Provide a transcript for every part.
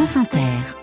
France Inter.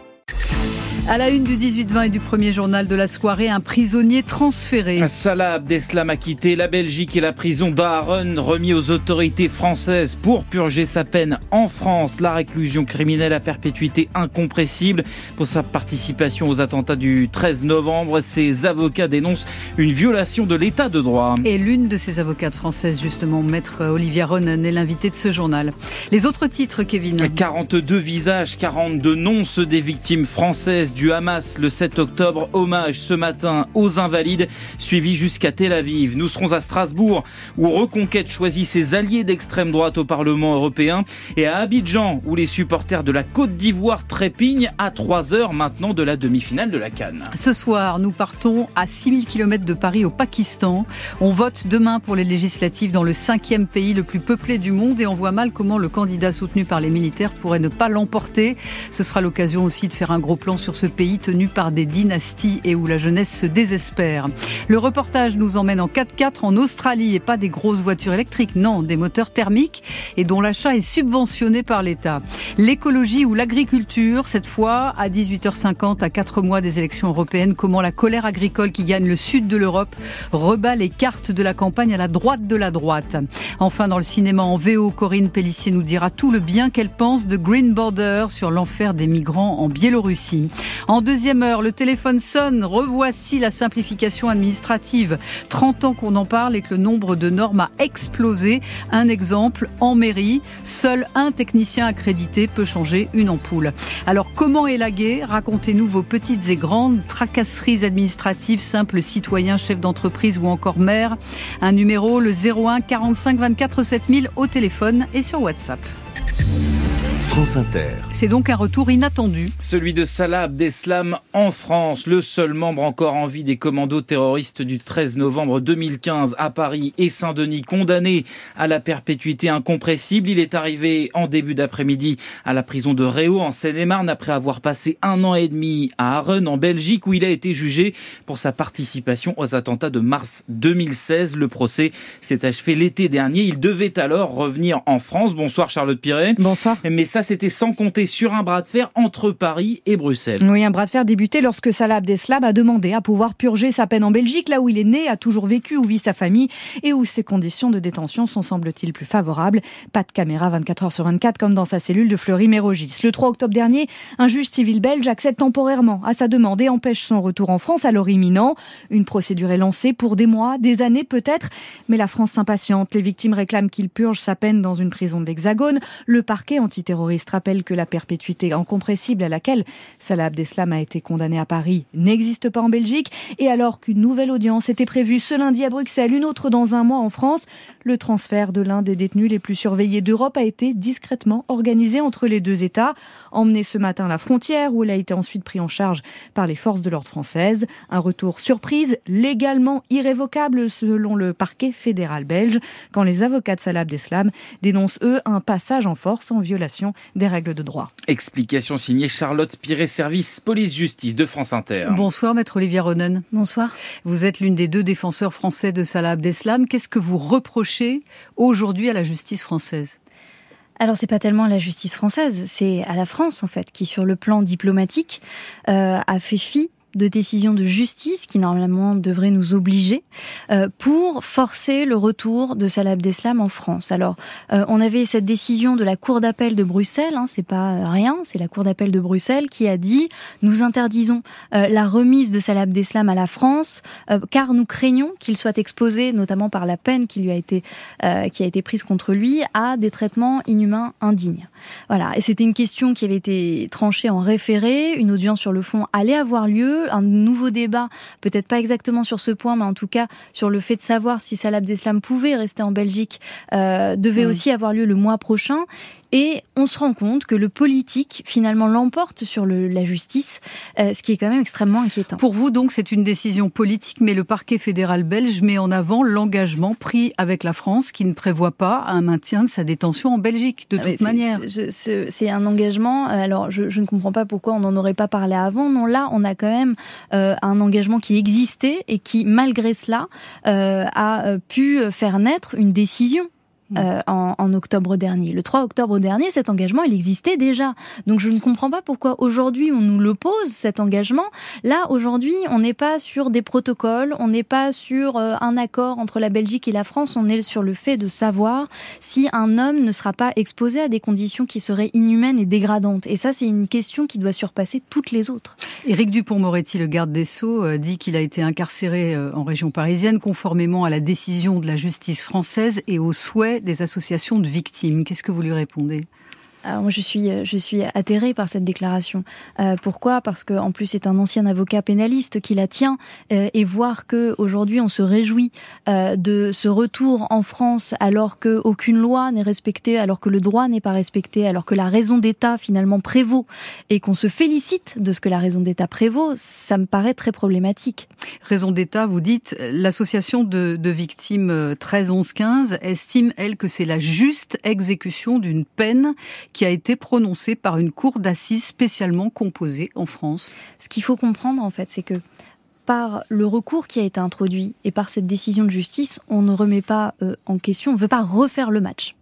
À la une du 18-20 et du premier journal de la soirée, un prisonnier transféré. Salah Abdeslam a quitté la Belgique et la prison d'Aaron, remis aux autorités françaises pour purger sa peine en France. La réclusion criminelle à perpétuité incompressible pour sa participation aux attentats du 13 novembre. Ses avocats dénoncent une violation de l'état de droit. Et l'une de ses avocates françaises, justement, maître Olivia Ronan, est l'invitée de ce journal. Les autres titres, Kevin? 42 visages, 42 noms, ceux des victimes françaises du Hamas le 7 octobre. Hommage ce matin aux invalides, suivi jusqu'à Tel Aviv. Nous serons à Strasbourg, où Reconquête choisit ses alliés d'extrême droite au Parlement européen, et à Abidjan, où les supporters de la Côte d'Ivoire trépignent à 3 heures maintenant de la demi-finale de la Cannes. Ce soir, nous partons à 6000 km de Paris au Pakistan. On vote demain pour les législatives dans le cinquième pays le plus peuplé du monde et on voit mal comment le candidat soutenu par les militaires pourrait ne pas l'emporter. Ce sera l'occasion aussi de faire un gros plan sur ce pays tenu par des dynasties et où la jeunesse se désespère. Le reportage nous emmène en 4x4 en Australie et pas des grosses voitures électriques, non, des moteurs thermiques et dont l'achat est subventionné par l'État. L'écologie ou l'agriculture, cette fois à 18h50 à 4 mois des élections européennes, comment la colère agricole qui gagne le sud de l'Europe rebat les cartes de la campagne à la droite de la droite. Enfin, dans le cinéma en VO, Corinne Pellissier nous dira tout le bien qu'elle pense de Green Border sur l'enfer des migrants en Biélorussie. En deuxième heure, le téléphone sonne. Revoici la simplification administrative. 30 ans qu'on en parle et que le nombre de normes a explosé. Un exemple, en mairie, seul un technicien accrédité peut changer une ampoule. Alors comment élaguer Racontez-nous vos petites et grandes tracasseries administratives, simples citoyens, chefs d'entreprise ou encore maires. Un numéro, le 01 45 24 7000 au téléphone et sur WhatsApp. C'est donc un retour inattendu. Celui de Salah Abdeslam en France, le seul membre encore en vie des commandos terroristes du 13 novembre 2015 à Paris et Saint-Denis, condamné à la perpétuité incompressible. Il est arrivé en début d'après-midi à la prison de Réau en Seine-et-Marne après avoir passé un an et demi à Arun en Belgique où il a été jugé pour sa participation aux attentats de mars 2016. Le procès s'est achevé l'été dernier. Il devait alors revenir en France. Bonsoir Charlotte Piret. Bonsoir. Mais ça c'était sans compter sur un bras de fer entre Paris et Bruxelles. Oui, un bras de fer débuté lorsque Salah Abdeslam a demandé à pouvoir purger sa peine en Belgique, là où il est né, a toujours vécu, où vit sa famille et où ses conditions de détention sont semble-t-il plus favorables. Pas de caméra 24 heures sur 24 comme dans sa cellule de Fleury-Mérogis. Le 3 octobre dernier, un juge civil belge accède temporairement à sa demande et empêche son retour en France alors imminent. Une procédure est lancée pour des mois, des années peut-être, mais la France s'impatiente. Les victimes réclament qu'il purge sa peine dans une prison de l'Hexagone. Le parquet antiterroriste rappelle que la perpétuité incompressible à laquelle Salah Abdeslam a été condamné à Paris n'existe pas en Belgique. Et alors qu'une nouvelle audience était prévue ce lundi à Bruxelles, une autre dans un mois en France, le transfert de l'un des détenus les plus surveillés d'Europe a été discrètement organisé entre les deux États. Emmené ce matin à la frontière où il a été ensuite pris en charge par les forces de l'ordre françaises. Un retour surprise, légalement irrévocable selon le parquet fédéral belge, quand les avocats de Salah Abdeslam dénoncent eux un passage en force en violation des règles de droit. Explication signée Charlotte Piret, service police-justice de France Inter. Bonsoir, maître Olivier Ronen. Bonsoir. Vous êtes l'une des deux défenseurs français de Salah Abdeslam. Qu'est-ce que vous reprochez aujourd'hui à la justice française? Alors c'est pas tellement la justice française, c'est à la France en fait qui sur le plan diplomatique euh, a fait fi de décision de justice qui normalement devrait nous obliger euh, pour forcer le retour de Salah Abdeslam en France. Alors, euh, on avait cette décision de la Cour d'appel de Bruxelles, hein, c'est pas rien, c'est la Cour d'appel de Bruxelles qui a dit nous interdisons euh, la remise de Salah Abdeslam à la France car nous craignons qu'il soit exposé, notamment par la peine qui lui a été qui a été prise contre lui, à des traitements inhumains indignes. Voilà, et c'était une question qui avait été tranchée en référé, une audience sur le fond allait avoir lieu un nouveau débat, peut-être pas exactement sur ce point, mais en tout cas sur le fait de savoir si Salah Abdeslam pouvait rester en Belgique, euh, devait mm. aussi avoir lieu le mois prochain. Et on se rend compte que le politique, finalement, l'emporte sur le, la justice, euh, ce qui est quand même extrêmement inquiétant. Pour vous, donc, c'est une décision politique, mais le parquet fédéral belge met en avant l'engagement pris avec la France qui ne prévoit pas un maintien de sa détention en Belgique, de ah, toute manière. C'est un engagement, euh, alors je, je, ne comprends pas pourquoi on n'en aurait pas parlé avant. Non, là, on a quand même euh, un engagement qui existait et qui, malgré cela, euh, a pu faire naître une décision. Euh, en, octobre dernier. Le 3 octobre dernier, cet engagement, il existait déjà. Donc je ne comprends pas pourquoi aujourd'hui on nous le pose, cet engagement. Là, aujourd'hui, on n'est pas sur des protocoles, on n'est pas sur euh, un accord entre la Belgique et la France, on est sur le fait de savoir si un homme ne sera pas exposé à des conditions qui seraient inhumaines et dégradantes. Et ça, c'est une question qui doit surpasser toutes les autres. Éric Dupont-Moretti, le garde des Sceaux, euh, dit qu'il a été incarcéré en région parisienne conformément à la décision de la justice française et au souhait des associations de victimes. Qu'est-ce que vous lui répondez? Je suis, euh, je suis atterrée par cette déclaration. Euh, pourquoi? Parce qu'en plus, c'est un ancien avocat pénaliste qui la tient. Euh, et voir que aujourd'hui, on se réjouit de ce retour en France alors qu'aucune loi n'est respectée, alors que le droit n'est pas respecté, alors que la raison d'État finalement prévaut, et qu'on se félicite de ce que la raison d'État prévaut, ça me paraît très problématique. Raison d'État, vous dites, l'association de, de victimes 13 11 15 estime, elle, que c'est la juste exécution d'une peine qui a été prononcé par une cour d'assises spécialement composée en France. Ce qu'il faut comprendre, en fait, c'est que par le recours qui a été introduit et par cette décision de justice, on ne remet pas euh, en question, on ne veut pas refaire le match.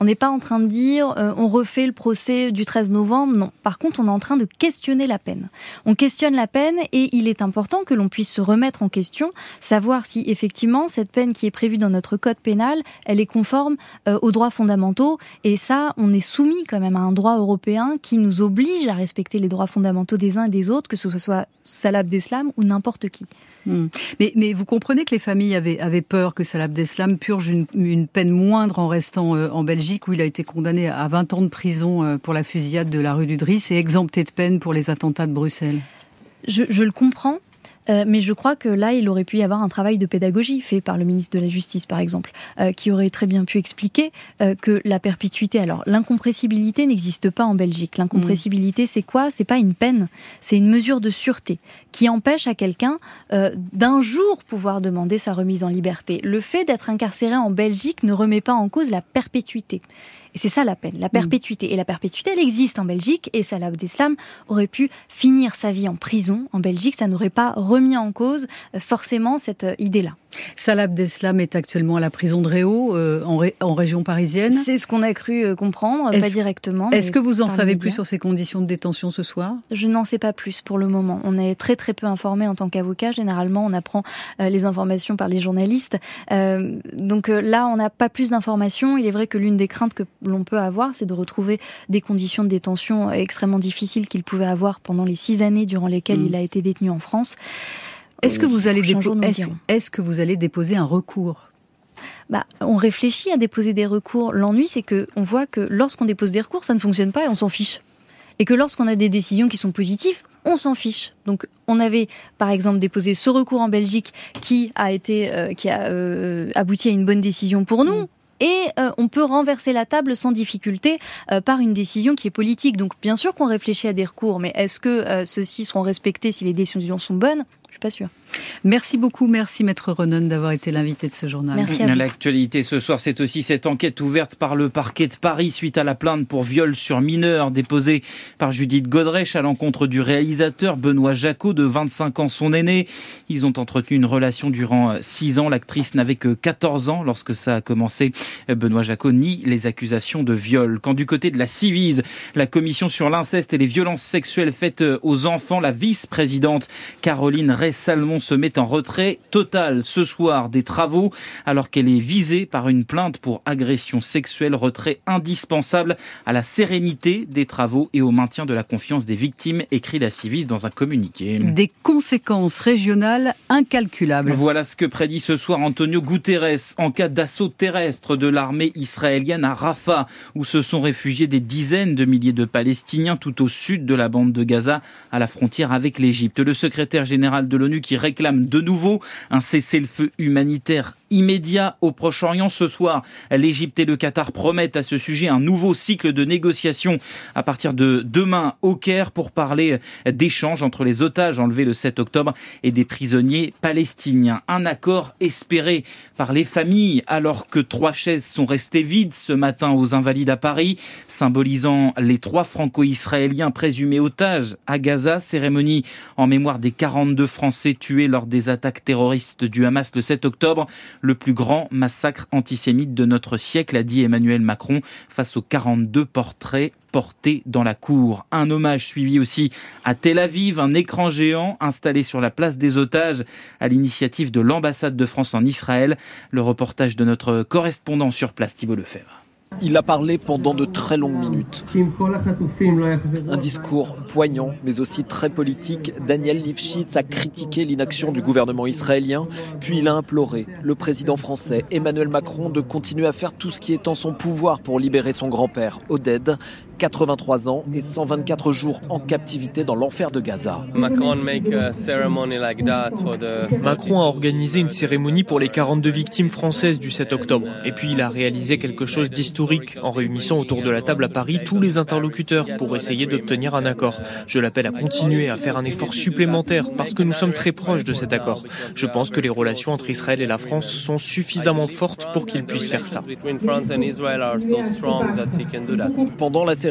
On n'est pas en train de dire euh, on refait le procès du 13 novembre. Non. Par contre, on est en train de questionner la peine. On questionne la peine et il est important que l'on puisse se remettre en question, savoir si effectivement cette peine qui est prévue dans notre code pénal, elle est conforme euh, aux droits fondamentaux. Et ça, on est soumis quand même à un droit européen qui nous oblige à respecter les droits fondamentaux des uns et des autres, que ce soit Salah Abdeslam ou n'importe qui. Hmm. Mais, vous comprenez que les familles avaient, peur que Salah Abdeslam purge une, une peine moindre en restant euh, en Belgique? Où il a été condamné à 20 ans de prison euh, pour la fusillade de la rue du Driss et exempté de peine pour les attentats de Bruxelles. Je, je le comprends. Euh, mais je crois que là, il aurait pu y avoir un travail de pédagogie fait par le ministre de la Justice, par exemple, euh, qui aurait très bien pu expliquer euh, que la perpétuité. Alors, l'incompressibilité n'existe pas en Belgique. L'incompressibilité, c'est quoi? C'est pas une peine, c'est une mesure de sûreté qui empêche à quelqu'un d'un jour pouvoir demander sa remise en liberté. Le fait d'être incarcéré en Belgique ne remet pas en cause la perpétuité. Et c'est ça la peine, la mm. perpétuité. Et la perpétuité, elle existe en Belgique. Et Salah Abdeslam aurait pu finir sa vie en prison en Belgique. Ça n'aurait pas remis en cause euh, forcément cette euh, idée-là. Salah Abdeslam est actuellement à la prison de Réau, euh, en, région parisienne. C'est ce qu'on a cru comprendre, pas directement. Est-ce que vous en savez plus sur ces conditions de détention ce soir? Je n'en sais pas plus pour le moment. On est très très peu informé en tant qu'avocat. Généralement, on apprend les informations par les journalistes. donc là, on n'a pas plus d'informations. Il est vrai que l'une des craintes que l'on peut avoir, c'est de retrouver des conditions de détention extrêmement difficiles qu'il pouvait avoir pendant les six années durant lesquelles mm. il a été détenu en France. Est-ce que, vous allez est-ce que vous allez déposer un recours? Bah, on réfléchit à déposer des recours. L'ennui, c'est que on voit que lorsqu'on dépose des recours, ça ne fonctionne pas et on s'en fiche. Et que lorsqu'on a des décisions qui sont positives, on s'en fiche. Donc, on avait, par exemple, déposé ce recours en Belgique qui a été, euh, qui a euh, abouti à une bonne décision pour nous. Et euh, on peut renverser la table sans difficulté euh, par une décision qui est politique. Donc bien sûr qu'on réfléchit à des recours, mais est-ce que euh, ceux-ci seront respectés si les décisions sont bonnes? Je suis pas sûre. Merci beaucoup, merci Maître Renon d'avoir été l'invité de ce journal. Merci à L'actualité ce soir, c'est aussi cette enquête ouverte par le parquet de Paris suite à la plainte pour viol sur mineur déposée par Judith Godrèche à l'encontre du réalisateur Benoît Jacot de 25 ans, son aîné. Ils ont entretenu une relation durant 6 ans. L'actrice n'avait que 14 ans lorsque ça a commencé. Benoît Jacot nie les accusations de viol. Quand du côté de la Civise, la commission sur l'inceste et les violences sexuelles faites aux enfants, la vice-présidente Caroline Rey-Salmon se met en retrait total ce soir des travaux alors qu'elle est visée par une plainte pour agression sexuelle, retrait indispensable à la sérénité des travaux et au maintien de la confiance des victimes, écrit la Civis dans un communiqué. Des conséquences régionales incalculables. Voilà ce que prédit ce soir Antonio Guterres en cas d'assaut terrestre de l'armée israélienne à Rafah, où se sont réfugiés des dizaines de milliers de Palestiniens tout au sud de la bande de Gaza, à la frontière avec l'Égypte. Le secrétaire général de l'ONU qui réclame de nouveau un cessez-le-feu humanitaire immédiat au Proche-Orient ce soir. L'Égypte et le Qatar promettent à ce sujet un nouveau cycle de négociations à partir de demain au Caire pour parler d'échanges entre les otages enlevés le 7 octobre et des prisonniers palestiniens. Un accord espéré par les familles alors que trois chaises sont restées vides ce matin aux Invalides à Paris, symbolisant les trois franco-israéliens présumés otages à Gaza. Cérémonie en mémoire des 42 Français Français lors des attaques terroristes du Hamas le 7 octobre. Le plus grand massacre antisémite de notre siècle, a dit Emmanuel Macron, face aux 42 portraits portés dans la cour. Un hommage suivi aussi à Tel Aviv, un écran géant installé sur la place des otages à l'initiative de l'ambassade de France en Israël. Le reportage de notre correspondant sur place, Thibault Lefebvre. Il a parlé pendant de très longues minutes. Un discours poignant, mais aussi très politique. Daniel Lifshitz a critiqué l'inaction du gouvernement israélien, puis il a imploré le président français Emmanuel Macron de continuer à faire tout ce qui est en son pouvoir pour libérer son grand-père, Oded, 83 ans et 124 jours en captivité dans l'enfer de Gaza. Macron a organisé une cérémonie pour les 42 victimes françaises du 7 octobre. Et puis il a réalisé quelque chose d'historique en réunissant autour de la table à Paris tous les interlocuteurs pour essayer d'obtenir un accord. Je l'appelle à continuer à faire un effort supplémentaire parce que nous sommes très proches de cet accord. Je pense que les relations entre Israël et la France sont suffisamment fortes pour qu'il puisse faire ça. Pendant la cérémonie,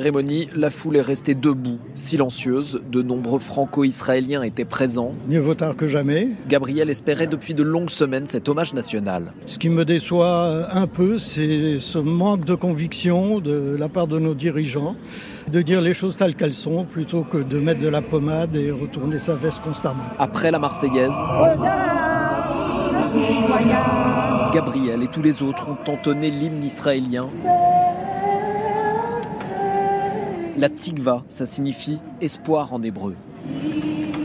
la foule est restée debout, silencieuse. De nombreux franco-israéliens étaient présents. Mieux vaut tard que jamais. Gabriel espérait depuis de longues semaines cet hommage national. Ce qui me déçoit un peu, c'est ce manque de conviction de la part de nos dirigeants de dire les choses telles qu'elles sont plutôt que de mettre de la pommade et retourner sa veste constamment. Après la Marseillaise, Gabriel et tous les autres ont entonné l'hymne israélien. La tikva, ça signifie espoir en hébreu.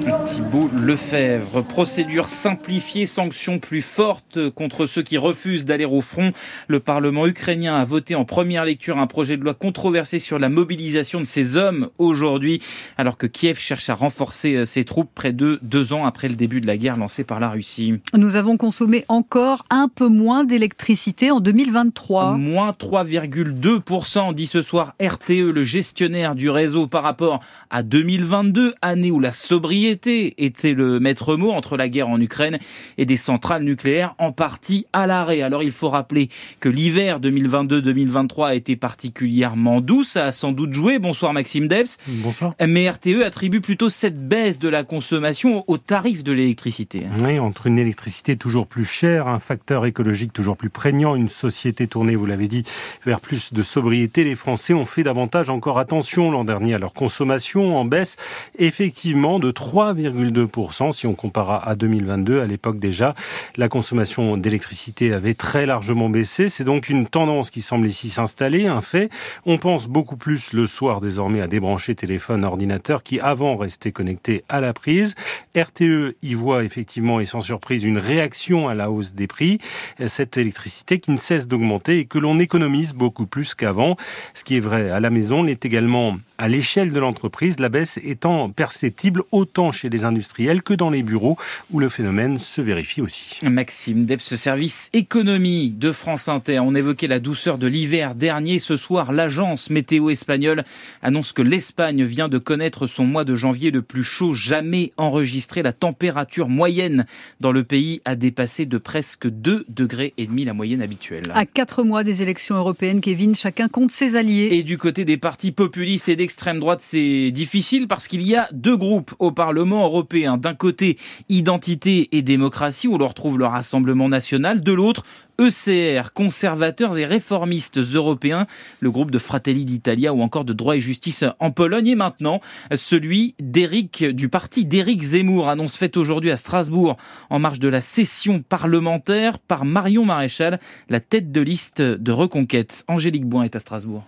Thibault Lefebvre. Procédure simplifiée, sanctions plus fortes contre ceux qui refusent d'aller au front. Le Parlement ukrainien a voté en première lecture un projet de loi controversé sur la mobilisation de ces hommes aujourd'hui, alors que Kiev cherche à renforcer euh, ses troupes près de deux ans après le début de la guerre lancée par la Russie. Nous avons consommé encore un peu moins d'électricité en 2023. Moins 3,2% dit ce soir RTE, le gestionnaire du réseau par rapport à 2022, année où la sobriété était le maître mot entre la guerre en Ukraine et des centrales nucléaires en partie à l'arrêt. Alors il faut rappeler que l'hiver 2022-2023 a été particulièrement doux, ça a sans doute joué. Bonsoir Maxime Debs. Bonsoir. Mais RTE attribue plutôt cette baisse de la consommation au tarif de l'électricité. Oui, entre une électricité toujours plus chère, un facteur écologique toujours plus prégnant, une société tournée, vous l'avez dit, vers plus de sobriété, les Français ont fait davantage encore attention l'an dernier à leur consommation en baisse effectivement de 3 3,2% si on compare à 2022. À l'époque déjà, la consommation d'électricité avait très largement baissé. C'est donc une tendance qui semble ici s'installer, un fait. On pense beaucoup plus le soir désormais à débrancher téléphone, ordinateur qui avant restait connecté à la prise. RTE y voit effectivement et sans surprise une réaction à la hausse des prix. Cette électricité qui ne cesse d'augmenter et que l'on économise beaucoup plus qu'avant. Ce qui est vrai à la maison l'est également à l'échelle de l'entreprise, la baisse étant perceptible autant chez les industriels que dans les bureaux où le phénomène se vérifie aussi. Maxime ce service économie de France Inter. On évoquait la douceur de l'hiver dernier. Ce soir, l'agence météo espagnole annonce que l'Espagne vient de connaître son mois de janvier le plus chaud jamais enregistré. La température moyenne dans le pays a dépassé de presque 2 degrés et demi la moyenne habituelle. À quatre mois des élections européennes, Kevin, chacun compte ses alliés. Et du côté des partis populistes et d'extrême droite, c'est difficile parce qu'il y a deux groupes au Parlement européen. D'un côté, identité et démocratie, où l'on retrouve le Rassemblement national. De l'autre, ECR, conservateurs et réformistes européens, le groupe de Fratelli d'Italia ou encore de Droit et Justice en Pologne. Et maintenant, celui d'Éric, du parti d'Éric Zemmour, annonce faite aujourd'hui à Strasbourg en marge de la session parlementaire par Marion Maréchal, la tête de liste de Reconquête. Angélique Boin est à Strasbourg.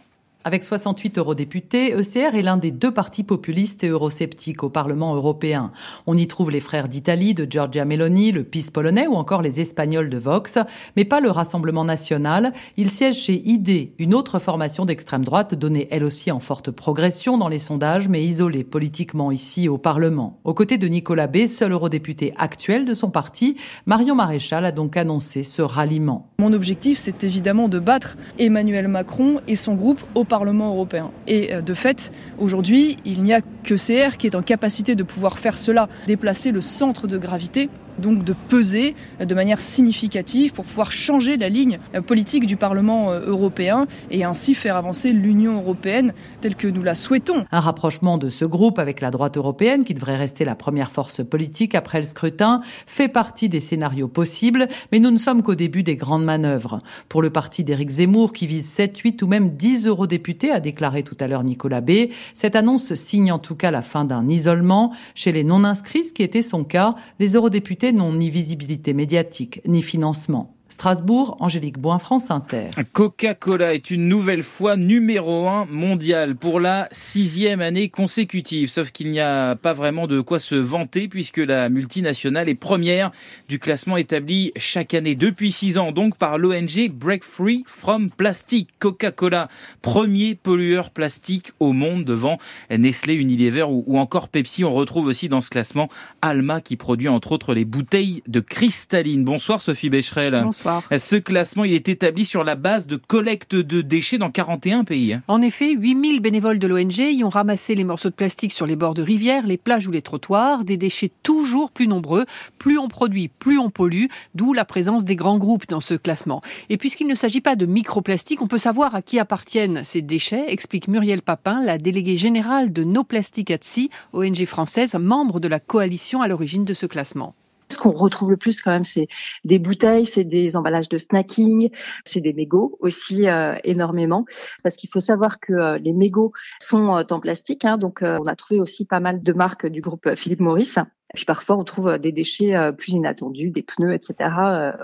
Avec 68 eurodéputés, ECR est l'un des deux partis populistes et eurosceptiques au Parlement européen. On y trouve les frères d'Italie de Giorgia Meloni, le PIS polonais ou encore les Espagnols de Vox, mais pas le Rassemblement national. Il siège chez ID, une autre formation d'extrême droite donnée elle aussi en forte progression dans les sondages, mais isolée politiquement ici au Parlement. Aux côtés de Nicolas B, seul eurodéputé actuel de son parti, Marion Maréchal a donc annoncé ce ralliement. Mon objectif, c'est évidemment de battre Emmanuel Macron et son groupe au Parlement Et euh, de fait, aujourd'hui, il n'y a que CR qui est en capacité de pouvoir faire cela, déplacer le centre de gravité donc de peser de manière significative pour pouvoir changer la ligne politique du Parlement européen et ainsi faire avancer l'Union européenne telle que nous la souhaitons. Un rapprochement de ce groupe avec la droite européenne, qui devrait rester la première force politique après le scrutin, fait partie des scénarios possibles, mais nous ne sommes qu'au début des grandes manœuvres. Pour le parti d'Éric Zemmour, qui vise 7, 8 ou même 10 eurodéputés, a déclaré tout à l'heure Nicolas B, cette annonce signe en tout cas la fin d'un isolement. Chez les non-inscrits, ce qui était son cas, les eurodéputés n'ont ni visibilité médiatique, ni financement. Strasbourg, Angélique Boin, France Inter. Coca-Cola est une nouvelle fois numéro un mondial pour la sixième année consécutive. Sauf qu'il n'y a pas vraiment de quoi se vanter puisque la multinationale est première du classement établi chaque année depuis six ans, donc par l'ONG Break Free from Plastic. Coca-Cola, premier pollueur plastique au monde devant Nestlé, Unilever ou encore Pepsi. On retrouve aussi dans ce classement Alma qui produit entre autres les bouteilles de cristalline. Bonsoir Sophie Becherel. Ce classement, il est établi sur la base de collecte de déchets dans 41 pays. En effet, 8000 bénévoles de l'ONG y ont ramassé les morceaux de plastique sur les bords de rivières, les plages ou les trottoirs, des déchets toujours plus nombreux. Plus on produit, plus on pollue, d'où la présence des grands groupes dans ce classement. Et puisqu'il ne s'agit pas de microplastique, on peut savoir à qui appartiennent ces déchets, explique Muriel Papin, la déléguée générale de No Plastic at Sea, ONG française, membre de la coalition à l'origine de ce classement. Ce qu'on retrouve le plus quand même, c'est des bouteilles, c'est des emballages de snacking, c'est des mégots aussi euh, énormément, parce qu'il faut savoir que euh, les mégots sont euh, en plastique, hein, donc on a trouvé aussi pas mal de marques du groupe Philippe Maurice. Puis parfois, on trouve des déchets plus inattendus, des pneus, etc.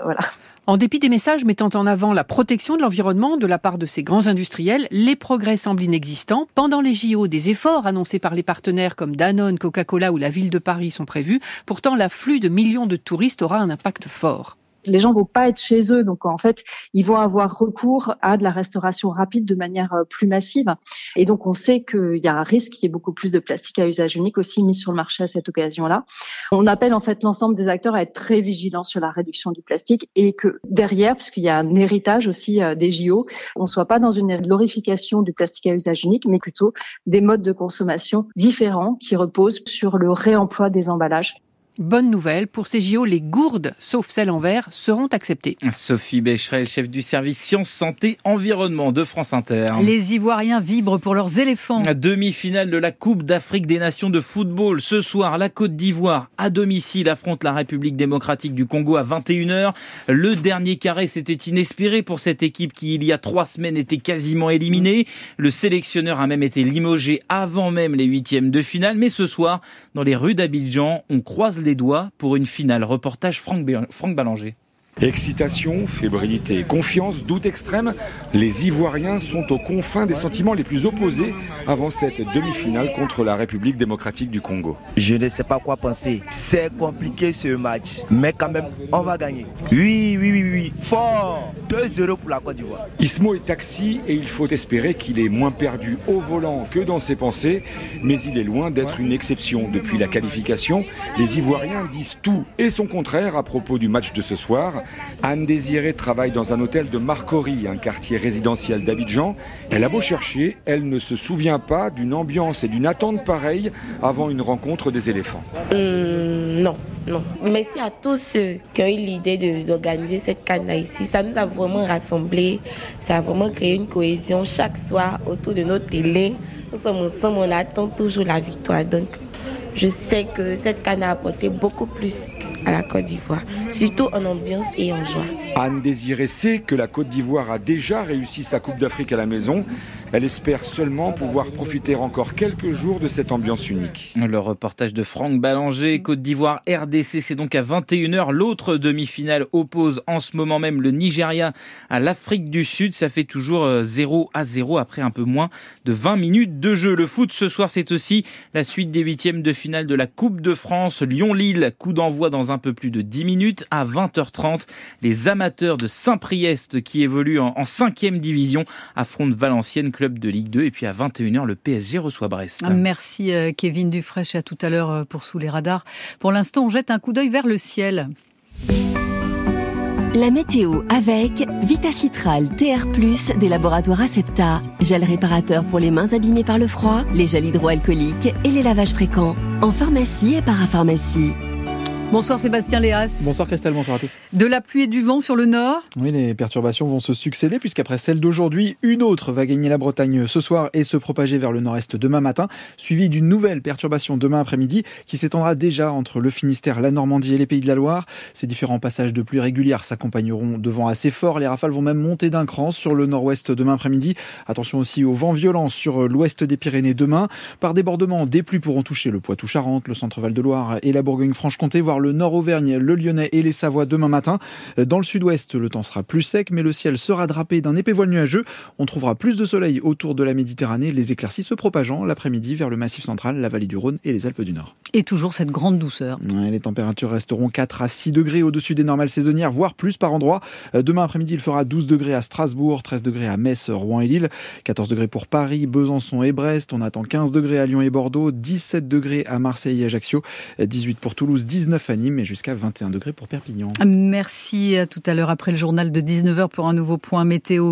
voilà. En dépit des messages mettant en avant la protection de l'environnement de la part de ces grands industriels, les progrès semblent inexistants. Pendant les JO, des efforts annoncés par les partenaires comme Danone, Coca-Cola ou la ville de Paris sont prévus. Pourtant, l'afflux de millions de touristes aura un impact fort les gens vont pas être chez eux, donc en fait, ils vont avoir recours à de la restauration rapide de manière euh, plus massive. Et donc, on sait qu'il y a un risque qu'il y ait beaucoup plus de plastique à usage unique aussi mis sur le marché à cette occasion-là. On appelle en fait l'ensemble des acteurs à être très vigilants sur la réduction du plastique et que derrière, puisqu'il y a un héritage aussi euh, des JO, on soit pas dans une glorification du plastique à usage unique, mais plutôt des modes de consommation différents qui reposent sur le réemploi des emballages. Bonne nouvelle, pour ces JO, les gourdes, sauf celles en verre, seront acceptées. Sophie Becherel, chef du service Sciences, Santé, Environnement de France Inter. Les Ivoiriens vibrent pour leurs éléphants. Demi-finale de la Coupe d'Afrique des Nations de football. Ce soir, la Côte d'Ivoire, à domicile, affronte la République démocratique du Congo à 21h. Le dernier carré, c'était inespéré pour cette équipe qui, il y a trois semaines, était quasiment éliminée. Le sélectionneur a même été limogé avant même les huitièmes de finale. Mais ce soir, dans les rues d'Abidjan, on croise les doigts pour une finale. Reportage Franck, Franck Ballanger. Excitation, fébrilité, confiance, doute extrême, les Ivoiriens sont aux confins des sentiments les plus opposés avant cette demi-finale contre la République démocratique du Congo. Je ne sais pas quoi penser. C'est compliqué ce match, mais quand même, on va gagner. Oui, oui, oui, oui, fort 2-0 pour la Côte d'Ivoire. Ismo est taxi et il faut espérer qu'il est moins perdu au volant que dans ses pensées, mais il est loin d'être une exception. Depuis la qualification, les Ivoiriens disent tout et son contraire à propos du match de ce soir. Anne Désirée travaille dans un hôtel de Marcory, un quartier résidentiel d'Abidjan. Elle a beau chercher, elle ne se souvient pas d'une ambiance et d'une attente pareille avant une rencontre des éléphants. Hum, non, non. Merci à tous ceux qui ont eu l'idée d'organiser cette canne ici. Ça nous a vraiment rassemblés. Ça a vraiment créé une cohésion chaque soir autour de notre télé. Nous sommes ensemble, on attend toujours la victoire. Donc, je sais que cette canne a apporté beaucoup plus à la Côte d'Ivoire, surtout en ambiance et en joie. Anne Désiré sait que la Côte d'Ivoire a déjà réussi sa Coupe d'Afrique à la maison. Elle espère seulement pouvoir profiter encore quelques jours de cette ambiance unique. Le reportage de Franck Ballanger, Côte d'Ivoire, RDC, c'est donc à 21h. L'autre demi-finale oppose en ce moment même le Nigeria à l'Afrique du Sud. Ça fait toujours 0 euh, à 0 après un peu moins de 20 minutes de jeu. Le foot ce soir, c'est aussi la suite des huitièmes de finale de la Coupe de France. Lyon-Lille, coup d'envoi dans un peu plus de 10 minutes à 20h30. Les amateurs de Saint-Priest qui évoluent en 5 division affrontent Valenciennes de Ligue 2. Et puis à 21h, le PSG reçoit Brest. Ah, merci euh, Kevin Dufresne. À tout à l'heure euh, pour Sous les radars. Pour l'instant, on jette un coup d'œil vers le ciel. La météo avec Vitacitral TR+, des laboratoires Acepta, gel réparateur pour les mains abîmées par le froid, les gels hydroalcooliques et les lavages fréquents, en pharmacie et parapharmacie. Bonsoir Sébastien Léas. Bonsoir Christelle, bonsoir à tous. De la pluie et du vent sur le nord Oui, les perturbations vont se succéder puisqu'après celle d'aujourd'hui, une autre va gagner la Bretagne ce soir et se propager vers le nord-est demain matin, suivie d'une nouvelle perturbation demain après-midi qui s'étendra déjà entre le Finistère, la Normandie et les Pays de la Loire. Ces différents passages de pluie régulières s'accompagneront de vents assez forts. Les rafales vont même monter d'un cran sur le nord-ouest demain après-midi. Attention aussi aux vents violents sur l'ouest des Pyrénées demain. Par débordement, des pluies pourront toucher le Poitou-Charentes, le centre-Val de Loire et la Bourgogne-Franche-Comté, voire le Nord-Auvergne, le Lyonnais et les Savoies demain matin. Dans le sud-ouest, le temps sera plus sec, mais le ciel sera drapé d'un épais voile nuageux. On trouvera plus de soleil autour de la Méditerranée, les éclaircies se propageant l'après-midi vers le Massif central, la vallée du Rhône et les Alpes du Nord. Et toujours cette grande douceur. les températures resteront 4 à 6 degrés au-dessus des normales saisonnières, voire plus par endroit. Demain après-midi, il fera 12 degrés à Strasbourg, 13 degrés à Metz, Rouen et Lille, 14 degrés pour Paris, Besançon et Brest. On attend 15 degrés à Lyon et Bordeaux, 17 degrés à Marseille et Ajaccio, 18 pour Toulouse, 19 à Nîmes et jusqu'à 21 degrés pour Perpignan. Merci. À tout à l'heure après le journal de 19h pour un nouveau point météo.